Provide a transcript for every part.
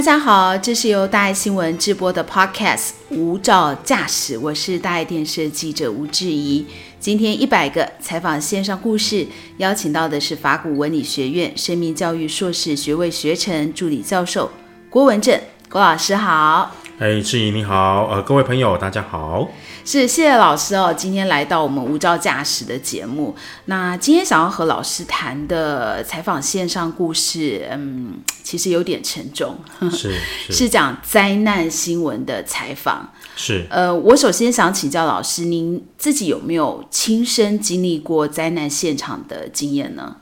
大家好，这是由大爱新闻直播的 Podcast《无照驾驶》，我是大爱电视记者吴志怡。今天一百个采访线上故事，邀请到的是法古文理学院生命教育硕士学位学程助理教授郭文正郭老师好。哎，志怡你好，呃，各位朋友大家好。是，谢谢老师哦，今天来到我们无照驾驶的节目。那今天想要和老师谈的采访线上故事，嗯，其实有点沉重，是 是讲灾难新闻的采访。是，呃，我首先想请教老师，您自己有没有亲身经历过灾难现场的经验呢？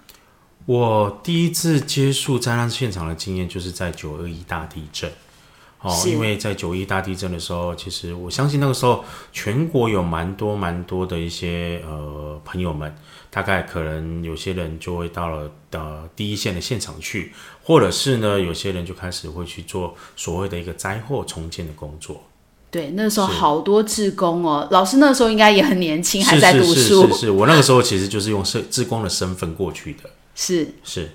我第一次接触灾难现场的经验，就是在九二一大地震。哦，因为在九一大地震的时候，其实我相信那个时候全国有蛮多蛮多的一些呃朋友们，大概可能有些人就会到了呃第一线的现场去，或者是呢有些人就开始会去做所谓的一个灾后重建的工作。对，那时候好多志工哦，老师那时候应该也很年轻，还在读书。是是是是，我那个时候其实就是用社志工的身份过去的。是是。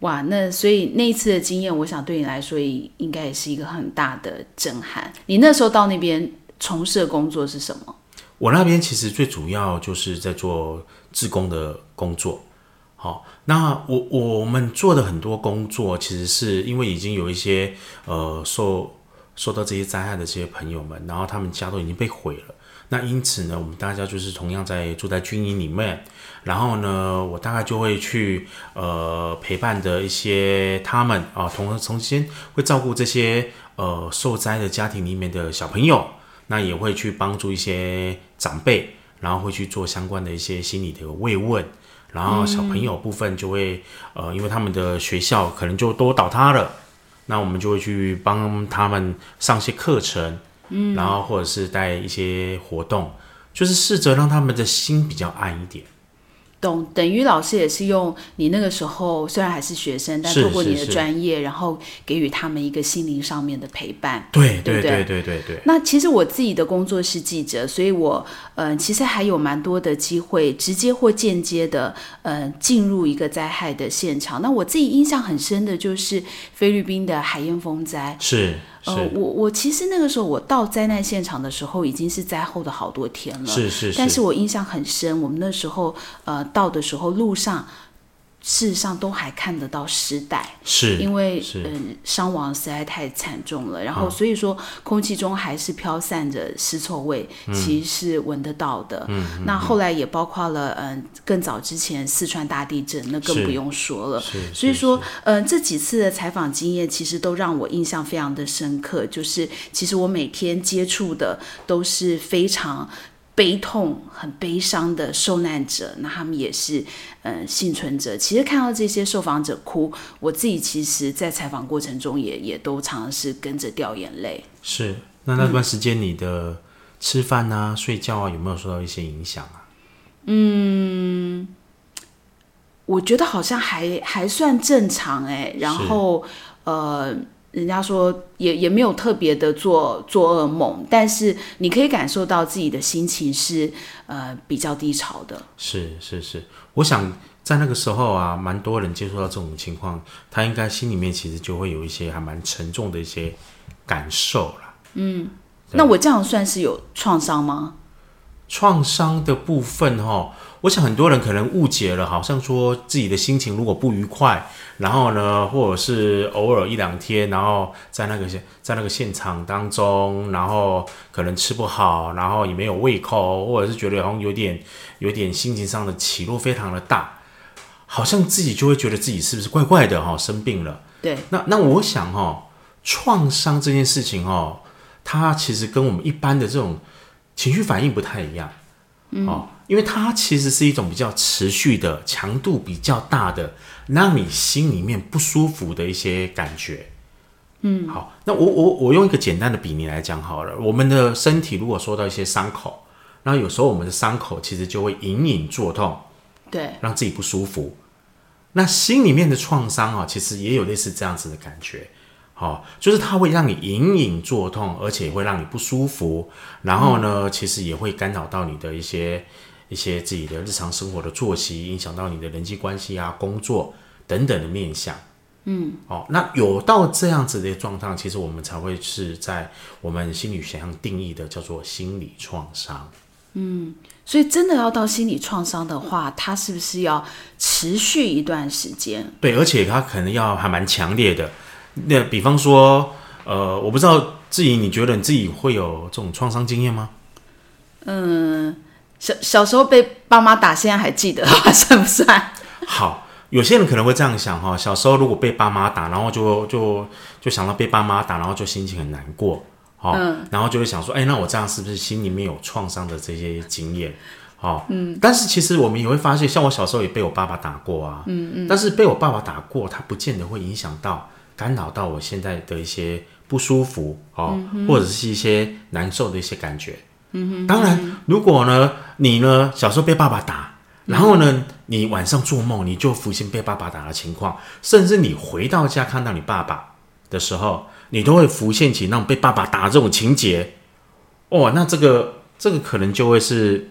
哇，那所以那一次的经验，我想对你来说应该也是一个很大的震撼。你那时候到那边从事的工作是什么？我那边其实最主要就是在做志工的工作。好，那我我们做的很多工作，其实是因为已经有一些呃受受到这些灾害的这些朋友们，然后他们家都已经被毁了。那因此呢，我们大家就是同样在住在军营里面，然后呢，我大概就会去呃陪伴的一些他们啊，同重新会照顾这些呃受灾的家庭里面的小朋友，那也会去帮助一些长辈，然后会去做相关的一些心理的慰问，然后小朋友部分就会呃，因为他们的学校可能就都倒塌了，那我们就会去帮他们上些课程。嗯，然后或者是带一些活动，就是试着让他们的心比较暗一点。懂，等于老师也是用你那个时候虽然还是学生，但透过你的专业，然后给予他们一个心灵上面的陪伴。对对对对对对。那其实我自己的工作是记者，所以我呃其实还有蛮多的机会，直接或间接的呃进入一个灾害的现场。那我自己印象很深的就是菲律宾的海燕风灾。是。呃，我我其实那个时候我到灾难现场的时候，已经是灾后的好多天了。是是是。但是我印象很深，我们那时候呃到的时候路上。事实上都还看得到尸袋，是因为嗯伤亡实在太惨重了，然后所以说空气中还是飘散着尸臭味，其实是闻得到的。嗯，那后来也包括了嗯更早之前四川大地震，那更不用说了。所以说嗯这几次的采访经验其实都让我印象非常的深刻，就是其实我每天接触的都是非常。悲痛、很悲伤的受难者，那他们也是，嗯，幸存者。其实看到这些受访者哭，我自己其实，在采访过程中也也都常常是跟着掉眼泪。是，那那段时间你的吃饭啊、睡觉啊，有没有受到一些影响啊？嗯，我觉得好像还还算正常哎。然后，呃。人家说也也没有特别的做做噩梦，但是你可以感受到自己的心情是呃比较低潮的。是是是，我想在那个时候啊，蛮多人接触到这种情况，他应该心里面其实就会有一些还蛮沉重的一些感受了。嗯，那我这样算是有创伤吗？创伤的部分哈。我想很多人可能误解了，好像说自己的心情如果不愉快，然后呢，或者是偶尔一两天，然后在那个现在那个现场当中，然后可能吃不好，然后也没有胃口，或者是觉得好像有点有点心情上的起落非常的大，好像自己就会觉得自己是不是怪怪的哈，生病了。对，那那我想哈，创伤这件事情哈，它其实跟我们一般的这种情绪反应不太一样，哦。因为它其实是一种比较持续的、强度比较大的，让你心里面不舒服的一些感觉。嗯，好，那我我我用一个简单的比拟来讲好了。我们的身体如果受到一些伤口，那有时候我们的伤口其实就会隐隐作痛，对，让自己不舒服。那心里面的创伤啊，其实也有类似这样子的感觉。好，就是它会让你隐隐作痛，而且会让你不舒服。然后呢，其实也会干扰到你的一些。一些自己的日常生活的作息，影响到你的人际关系啊、工作等等的面向。嗯，哦，那有到这样子的状态，其实我们才会是在我们心理学上定义的叫做心理创伤。嗯所以真的要到心理创伤的话，它是不是要持续一段时间？对，而且它可能要还蛮强烈的。那比方说，呃，我不知道志怡，你觉得你自己会有这种创伤经验吗？嗯小小时候被爸妈打，现在还记得的话，算不算？好，有些人可能会这样想哈，小时候如果被爸妈打，然后就就就想到被爸妈打，然后就心情很难过，好、然后就会想说，哎、那我这样是不是心里面有创伤的这些经验？好、嗯，但是其实我们也会发现，像我小时候也被我爸爸打过啊，嗯嗯，但是被我爸爸打过，他不见得会影响到干扰到我现在的一些不舒服哦，或者是一些难受的一些感觉。嗯当然，如果呢，你呢小时候被爸爸打，然后呢，你晚上做梦，你就浮现被爸爸打的情况，甚至你回到家看到你爸爸的时候，你都会浮现起那种被爸爸打的这种情节。哦，那这个这个可能就会是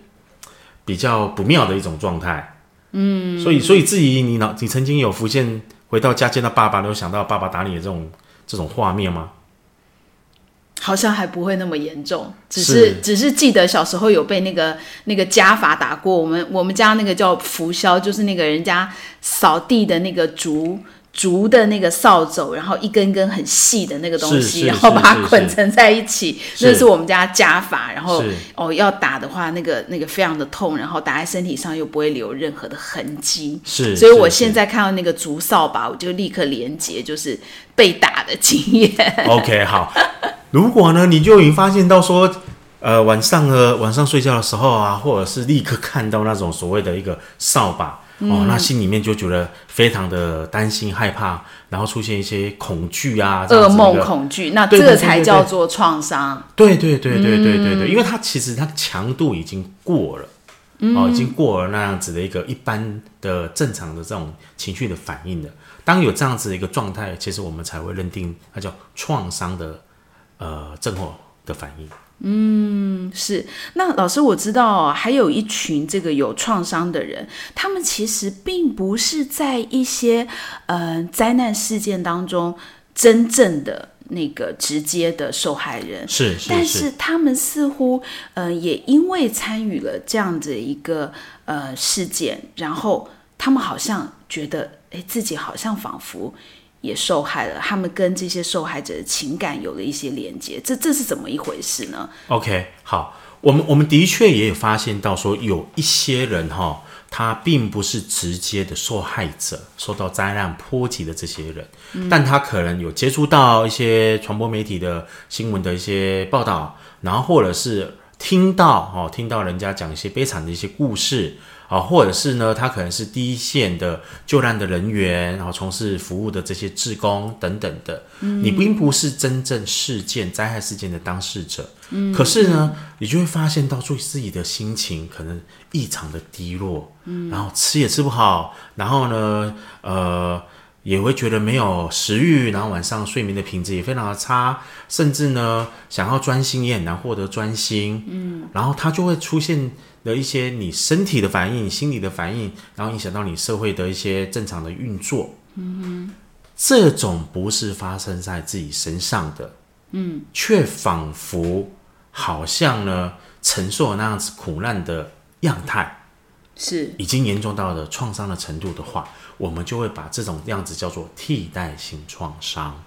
比较不妙的一种状态。嗯，所以所以至于你脑，你曾经有浮现回到家见到爸爸，你有想到爸爸打你的这种这种画面吗？好像还不会那么严重，只是是只是记得小时候有被那个那个家法打过。我们我们家那个叫拂箫，就是那个人家扫地的那个竹竹的那个扫帚，然后一根根很细的那个东西，然后把它捆成在一起，是那是我们家家法。然后哦，要打的话，那个那个非常的痛，然后打在身体上又不会留任何的痕迹。是，所以我是现在看到那个竹扫把，我就立刻连接，就是被打的经验。OK，好。如果呢，你就已经发现到说，呃，晚上呢，晚上睡觉的时候啊，或者是立刻看到那种所谓的一个扫把，哦，那心里面就觉得非常的担心、害怕，然后出现一些恐惧啊，噩梦恐惧，那这个才叫做创伤。对对对对对对嗯对，因为它其实它强度已经过了，嗯哦，已经过了那样子的一个一般的正常的这种情绪的反应的。当有这样子的一个状态，其实我们才会认定它叫创伤的呃症候的反应。嗯，是。那老师，我知道还有一群这个有创伤的人，他们其实并不是在一些呃灾难事件当中真正的那个直接的受害人，是是但是是他们似乎呃也因为参与了这样的一个呃事件，然后他们好像觉得，哎，自己好像仿佛也受害了，他们跟这些受害者的情感有了一些连接，这这是怎么一回事呢？OK，好，我们我们的确也有发现到说，有一些人哈、他并不是直接的受害者，受到灾难波及的这些人，但他可能有接触到一些传播媒体的新闻的一些报道，然后或者是听到哦，听到人家讲一些悲惨的一些故事。啊，或者是呢，他可能是第一线的救难的人员，然后从事服务的这些志工等等的，你并不是真正事件灾害事件的当事者，可是呢，你就会发现到对自己的心情可能异常的低落，然后吃也吃不好，然后呢，呃，也会觉得没有食欲，然后晚上睡眠的品质也非常的差，甚至呢，想要专心也很难获得专心，嗯，然后它就会出现了一些你身体的反应、心理的反应，然后影响到你社会的一些正常的运作，嗯这种不是发生在自己身上的，嗯，却仿佛好像呢承受那样子苦难的样态，是已经严重到了创伤的程度的话，我们就会把这种样子叫做替代性创伤。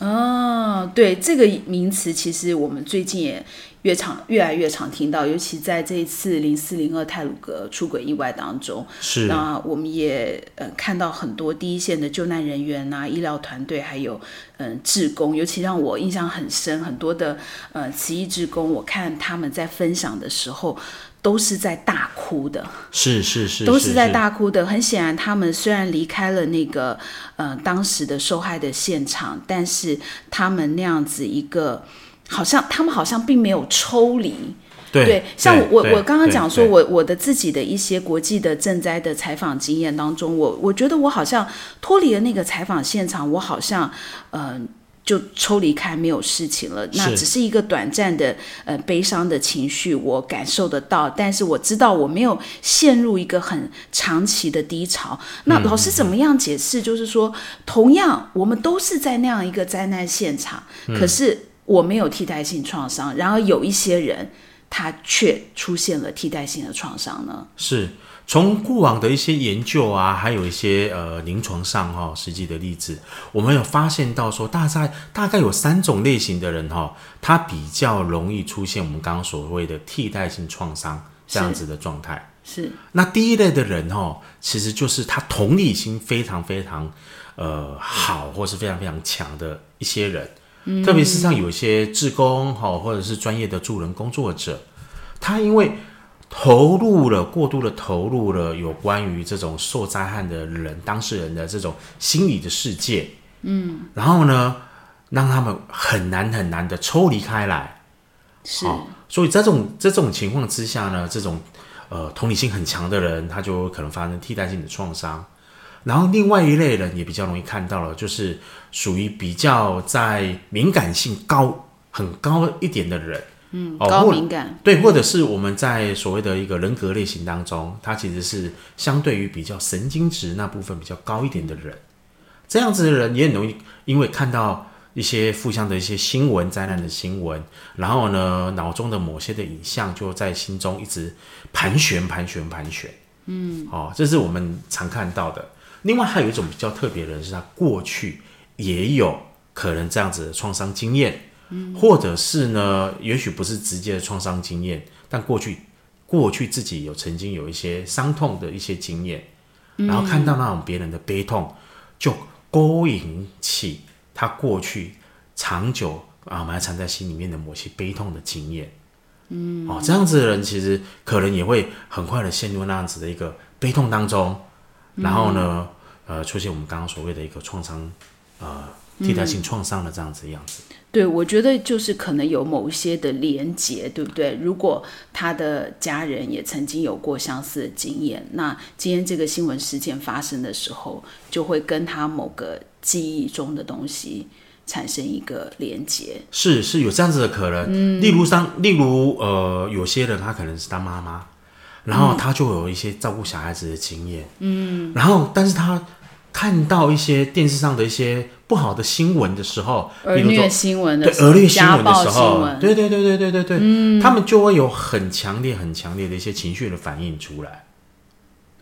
哦，对这个名词，其实我们最近也越常越来越常听到，尤其在这一次零四零二泰鲁格出轨意外当中，是那我们也呃看到很多第一线的救难人员呐、医疗团队，还有嗯、呃志工，尤其让我印象很深，很多的呃慈义志工，我看他们在分享的时候。都是在大哭的，是是是，都是在大哭的。很显然，他们虽然离开了那个呃当时的受害的现场，但是他们那样子一个，好像他们好像并没有抽离。对对，像我对我刚刚讲说，我我的自己的一些国际的赈灾的采访经验当中，我我觉得我好像脱离了那个采访现场，我好像呃就抽离开，没有事情了。那只是一个短暂的呃悲伤的情绪，我感受得到，但是我知道我没有陷入一个很长期的低潮。那老师怎么样解释？就是说，同样我们都是在那样一个灾难现场，可是我没有替代性创伤，然而有一些人他却出现了替代性的创伤呢？是。从过往的一些研究啊，还有一些呃临床上哈实际的例子，我们有发现到说，大概大概有三种类型的人哈，他比较容易出现我们刚刚所谓的替代性创伤这样子的状态。是。那第一类的人哈，其实就是他同理心非常非常呃好，或是非常非常强的一些人，特别是像有一些志工哈，或者是专业的助人工作者，他因为。投入了过度的投入了有关于这种受灾害的人当事人的这种心理的世界，嗯，然后呢，让他们很难很难的抽离开来，是，所以在这种在这种情况之下呢，这种呃同理心很强的人，他就可能发生替代性的创伤。然后另外一类人也比较容易看到了，就是属于比较在敏感性高很高一点的人。嗯，高敏感对，或者是我们在所谓的一个人格类型当中，他其实是相对于比较神经质那部分比较高一点的人，这样子的人也很容易因为看到一些负向的一些新闻、灾难的新闻，然后呢，脑中的某些的影像就在心中一直盘旋、盘旋、盘旋。嗯，哦，这是我们常看到的。另外还有一种比较特别的人，是他过去也有可能这样子的创伤经验。或者是呢，也许不是直接的创伤经验，但过去过去自己有曾经有一些伤痛的一些经验，然后看到那种别人的悲痛，就勾引起他过去长久啊埋藏在心里面的某些悲痛的经验。嗯，哦，这样子的人其实可能也会很快的陷入那样子的一个悲痛当中，然后呢，呃，出现我们刚刚所谓的一个创伤，呃，替代性创伤的这样子样子。对，我觉得就是可能有某一些的连结，对不对？如果他的家人也曾经有过相似的经验，那今天这个新闻事件发生的时候，就会跟他某个记忆中的东西产生一个连结。是是有这样子的可能，嗯，例如上，例如呃，有些人他可能是当妈妈，然后他就有一些照顾小孩子的经验，嗯，然后但是他。看到一些电视上的一些不好的新闻的时候，比如说新闻的，对恶劣新闻的时候，对对对对对对对，嗯，他们就会有很强烈、很强烈的一些情绪的反应出来。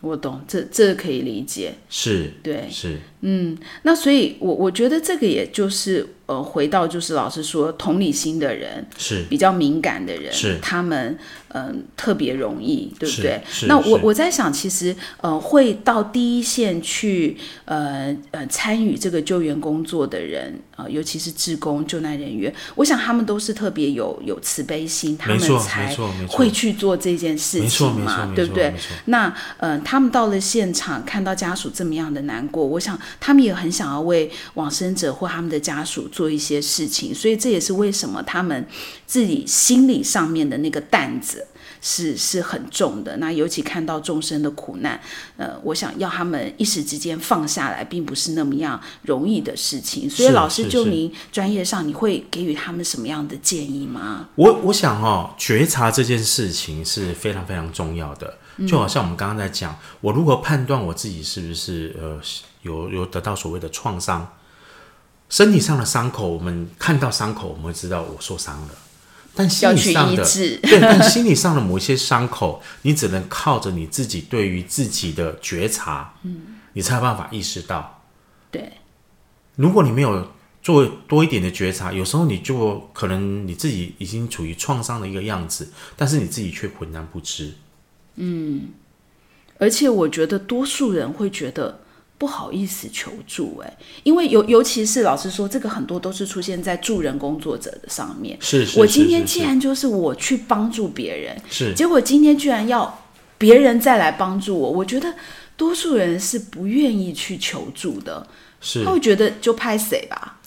我懂，这这可以理解，是，对，是，嗯，那所以，我我觉得这个也就是呃，回到就是老师说，同理心的人是比较敏感的人，是他们。嗯，特别容易，对不对？那我我在想，其实呃，会到第一线去呃呃参与这个救援工作的人啊，尤其是志工救难人员，我想他们都是特别有有慈悲心，他们才会去做这件事情嘛，对不对？那呃，他们到了现场，看到家属这么样的难过，我想他们也很想要为往生者或他们的家属做一些事情，所以这也是为什么他们自己心理上面的那个担子。是是很重的，那尤其看到众生的苦难，呃，我想要他们一时之间放下来，并不是那么样容易的事情。所以，老师就您专业上，你会给予他们什么样的建议吗？我我想哦，觉察这件事情是非常非常重要的。就好像我们刚刚在讲，我如何判断我自己是不是呃有有得到所谓的创伤，身体上的伤口，我们看到伤口，我们会知道我受伤了。但心理上的对，但心理上的某一些伤口，你只能靠着你自己对于自己的觉察，嗯，你才有办法意识到。对，如果你没有做多一点的觉察，有时候你就可能你自己已经处于创伤的一个样子，但是你自己却浑然不知。嗯，而且我觉得多数人会觉得。不好意思求助，哎，因为尤尤其是老实说，这个很多都是出现在助人工作者的上面。是，是我今天既然就是我去帮助别人，是，结果今天居然要别人再来帮助我，我觉得多数人是不愿意去求助的，是，他会觉得就拍谁吧，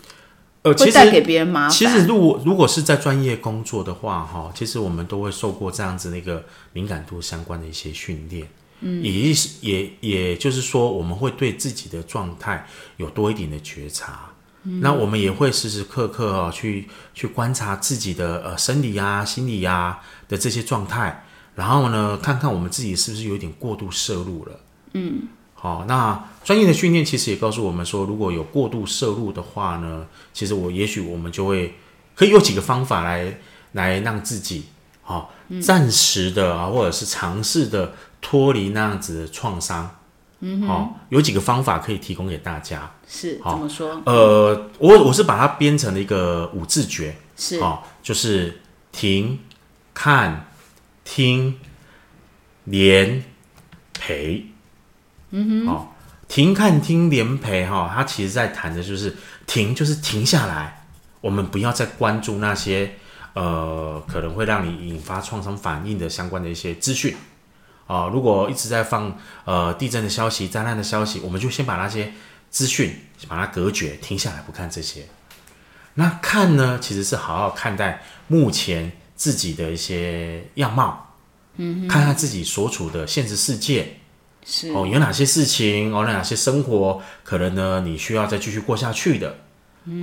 呃，会带给别人麻烦。其实，如果如果是在专业工作的话，哈，其实我们都会受过这样子的一个敏感度相关的一些训练。嗯，也是也也就是说，我们会对自己的状态有多一点的觉察。那我们也会时时刻刻哦去去观察自己的呃生理啊、心理啊的这些状态，然后呢，看看我们自己是不是有点过度摄入了。嗯，好，那专业的训练其实也告诉我们说，如果有过度摄入的话呢，其实我也许我们就会可以有几个方法来来让自己好暂时的啊，或者是尝试的脱离那样子的创伤。嗯，好，有几个方法可以提供给大家。是怎么说？呃，我我是把它编成了一个五字诀，是哦，就是停、看、听、连、陪。嗯哼，哦，停、看、听、连、陪，哈，它其实在谈的就是停，就是停下来，我们不要再关注那些呃可能会让你引发创伤反应的相关的一些资讯。啊，如果一直在放呃地震的消息、灾难的消息，我们就先把那些资讯把它隔绝，停下来不看这些。那看呢，其实是好好看待目前自己的一些样貌，嗯，看看自己所处的现实世界，是哦，有哪些事情哦，哪些生活可能呢，你需要再继续过下去的，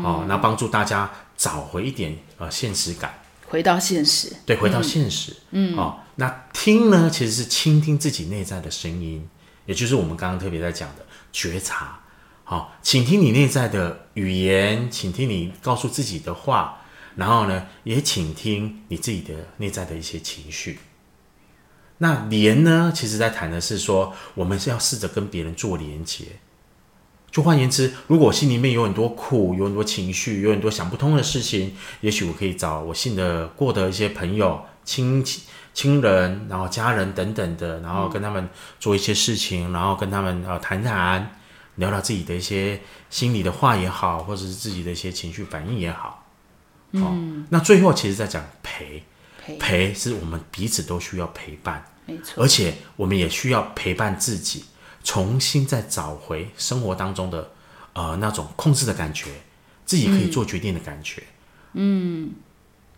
哦，那帮助大家找回一点呃现实感。回到现实，对，回到现实，嗯，哦，那听呢，其实是倾听自己内在的声音，也就是我们刚刚特别在讲的觉察，好，请听你内在的语言，请听你告诉自己的话，然后呢，也请听你自己的内在的一些情绪。那连呢，其实在谈的是说，我们是要试着跟别人做连接。就换言之，如果我心里面有很多苦，有很多情绪，有很多想不通的事情，也许我可以找我信得过的一些朋友、亲戚、亲人，然后家人等等的，然后跟他们做一些事情，然后跟他们呃谈谈，聊聊自己的一些心里的话也好，或者是自己的一些情绪反应也好。嗯，那最后其实在讲陪，陪是我们彼此都需要陪伴，没错，而且我们也需要陪伴自己。重新再找回生活当中的呃那种控制的感觉，自己可以做决定的感觉。嗯，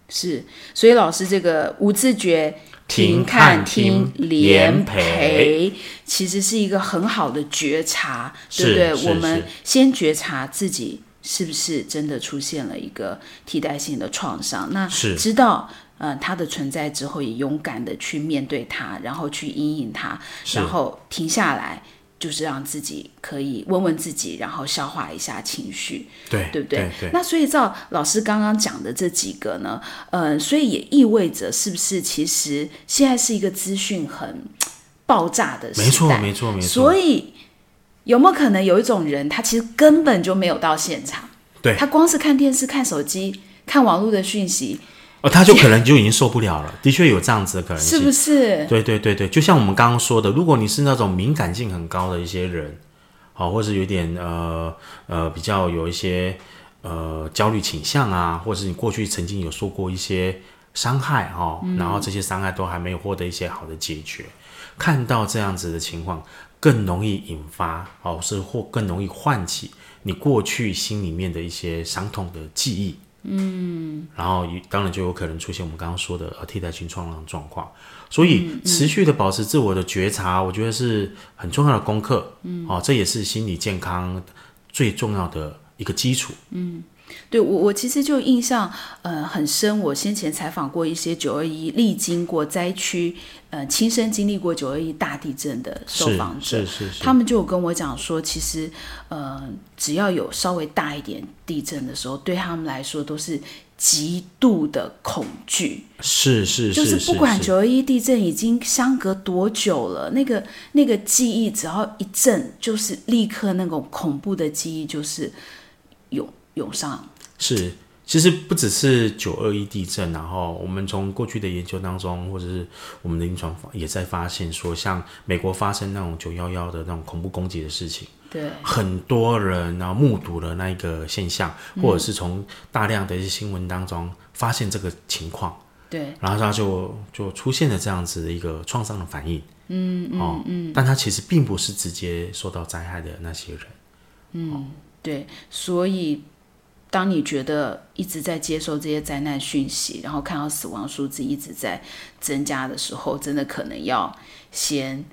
是。所以老师这个无自觉停、看、听、连、陪，其实是一个很好的觉察，对不对？我们先觉察自己是不是真的出现了一个替代性的创伤，那知道呃它的存在之后，也勇敢的去面对它，然后去阴影它，然后停下来。就是让自己可以问问自己，然后消化一下情绪，对对不对？对。那所以照老师刚刚讲的这几个呢，呃，所以也意味着是不是其实现在是一个资讯很爆炸的时代？没错，没错，没错。所以有没有可能有一种人，他其实根本就没有到现场，对他光是看电视、看手机、看网络的讯息。哦，他就可能就已经受不了了，的确有这样子的可能性，是不是？对对对对，就像我们刚刚说的，如果你是那种敏感性很高的一些人，好，或是有点呃呃比较有一些呃焦虑倾向啊，或者是你过去曾经有受过一些伤害哈，然后这些伤害都还没有获得一些好的解决，看到这样子的情况，更容易引发哦，是或更容易唤起你过去心里面的一些伤痛的记忆。嗯，然后当然就有可能出现我们刚刚说的呃替代性创伤状况，所以持续的保持自我的觉察，我觉得是很重要的功课。嗯，哦，这也是心理健康最重要的一个基础。嗯。对我，我其实就印象呃很深。我先前采访过一些九二一历经过灾区，呃，亲身经历过九二一大地震的受访者，是是是，他们就跟我讲说，其实呃，只要有稍微大一点地震的时候，对他们来说都是极度的恐惧。是是是，就是不管九二一地震已经相隔多久了，那个那个记忆只要一震，就是立刻那种恐怖的记忆就是有。涌上。是，其实不只是九二一地震，然后我们从过去的研究当中，或者是我们的临床也在发现说，像美国发生那种九幺幺的那种恐怖攻击的事情，对，很多人然后目睹了那一个现象，或者是从大量的一些新闻当中发现这个情况，对，然后他就就出现了这样子的一个创伤的反应，嗯哦嗯，但他其实并不是直接受到灾害的那些人，嗯，对，所以。当你觉得一直在接受这些灾难讯息，然后看到死亡数字一直在增加的时候，真的可能要先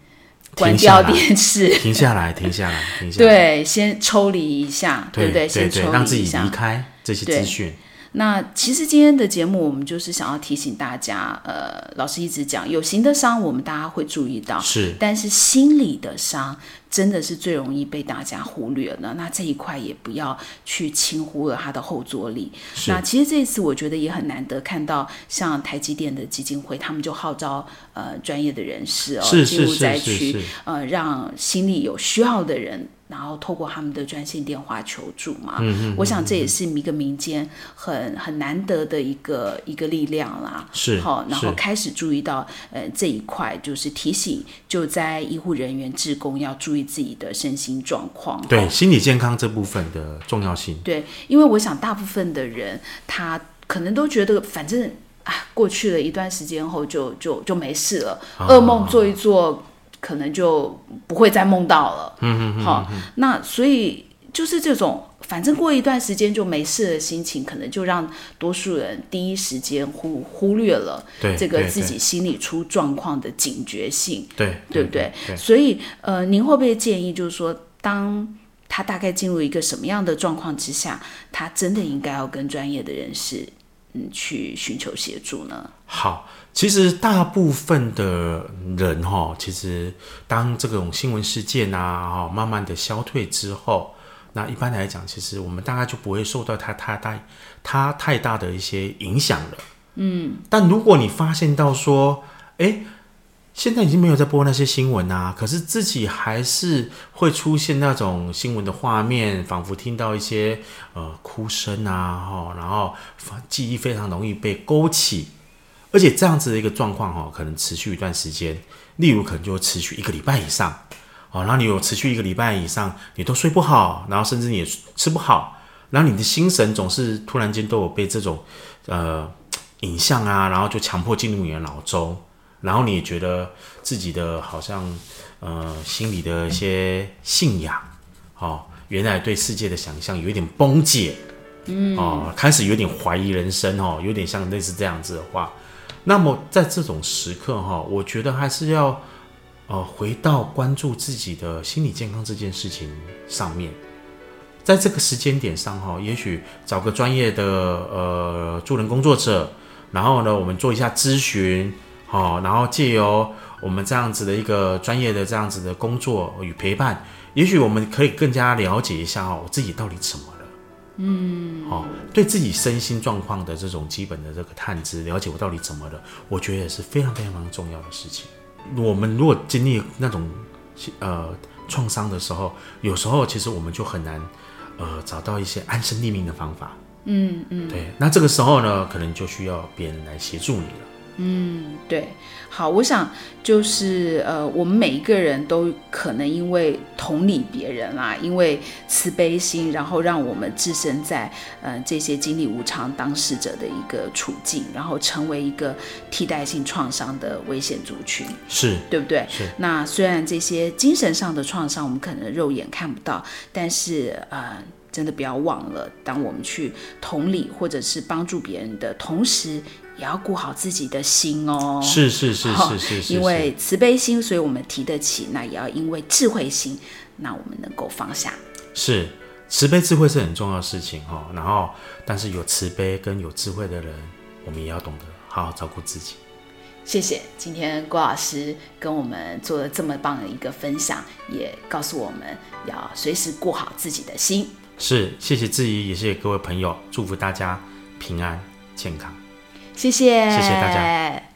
关掉电视，停下来，停下来，停下来，对，先抽离一下，对不对？先抽离让自己离开这些资讯。那其实今天的节目，我们就是想要提醒大家，呃，老师一直讲，有形的伤我们大家会注意到，是，但是心理的伤真的是最容易被大家忽略了。那这一块也不要去轻忽了它的后坐力。那其实这一次我觉得也很难得看到，像台积电的基金会，他们就号召呃专业的人士哦进入灾区，呃，让心理有需要的人。然后透过他们的专线电话求助嘛，我想这也是一个民间很很难得的一个一个力量啦。是，好，然后开始注意到呃这一块，就是提醒就在医护人员、职工要注意自己的身心状况。对，心理健康这部分的重要性。对，因为我想大部分的人他可能都觉得，反正啊过去了一段时间后就就就没事了，噩梦做一做。可能就不会再梦到了。嗯嗯好，那所以就是这种，反正过一段时间就没事的心情，可能就让多数人第一时间忽忽略了这个自己心理出状况的警觉性。对，对不对？所以，呃，您会不会建议，就是说，当他大概进入一个什么样的状况之下，他真的应该要跟专业的人士，嗯，去寻求协助呢？好。其实大部分的人哈，其实当这种新闻事件啊哈慢慢的消退之后，那一般来讲，其实我们大概就不会受到它太大、它太大的一些影响了。嗯。但如果你发现到说，哎，现在已经没有在播那些新闻啊，可是自己还是会出现那种新闻的画面，仿佛听到一些呃哭声啊哈，然后记忆非常容易被勾起。而且这样子的一个状况哈，可能持续一段时间，例如可能就持续一个礼拜以上，哦，然后你有持续一个礼拜以上，你都睡不好，然后甚至你也吃不好，然后你的心神总是突然间都有被这种呃影像啊，然后就强迫进入你的脑中，然后你也觉得自己的好像呃心里的一些信仰，哦，原来对世界的想象有一点崩解，嗯，哦，开始有点怀疑人生哦，有点像类似这样子的话。那么在这种时刻哈，我觉得还是要呃回到关注自己的心理健康这件事情上面，在这个时间点上哈，也许找个专业的呃助人工作者，然后呢，我们做一下咨询，好，然后借由我们这样子的一个专业的这样子的工作与陪伴，也许我们可以更加了解一下哦，我自己到底怎么了。嗯，哦，对自己身心状况的这种基本的这个探知，了解我到底怎么了，我觉得也是非常非常非常重要的事情。我们如果经历那种呃创伤的时候，有时候其实我们就很难呃找到一些安身立命的方法。嗯嗯，对，那这个时候呢，可能就需要别人来协助你了。嗯，对，好，我想就是呃，我们每一个人都可能因为同理别人啦，因为慈悲心，然后让我们置身在呃这些经历无常当事者的一个处境，然后成为一个替代性创伤的危险族群，是对不对？是。那虽然这些精神上的创伤我们可能肉眼看不到，但是呃，真的不要忘了，当我们去同理或者是帮助别人的同时。也要顾好自己的心哦，是是是是是是，因为慈悲心，所以我们提得起；那也要因为智慧心，那我们能够放下。是慈悲智慧是很重要的事情哈。然后，但是有慈悲跟有智慧的人，我们也要懂得好好照顾自己。谢谢今天郭老师跟我们做了这么棒的一个分享，也告诉我们要随时顾好自己的心。是，谢谢志怡，也谢谢各位朋友，祝福大家平安健康。谢谢，谢谢大家。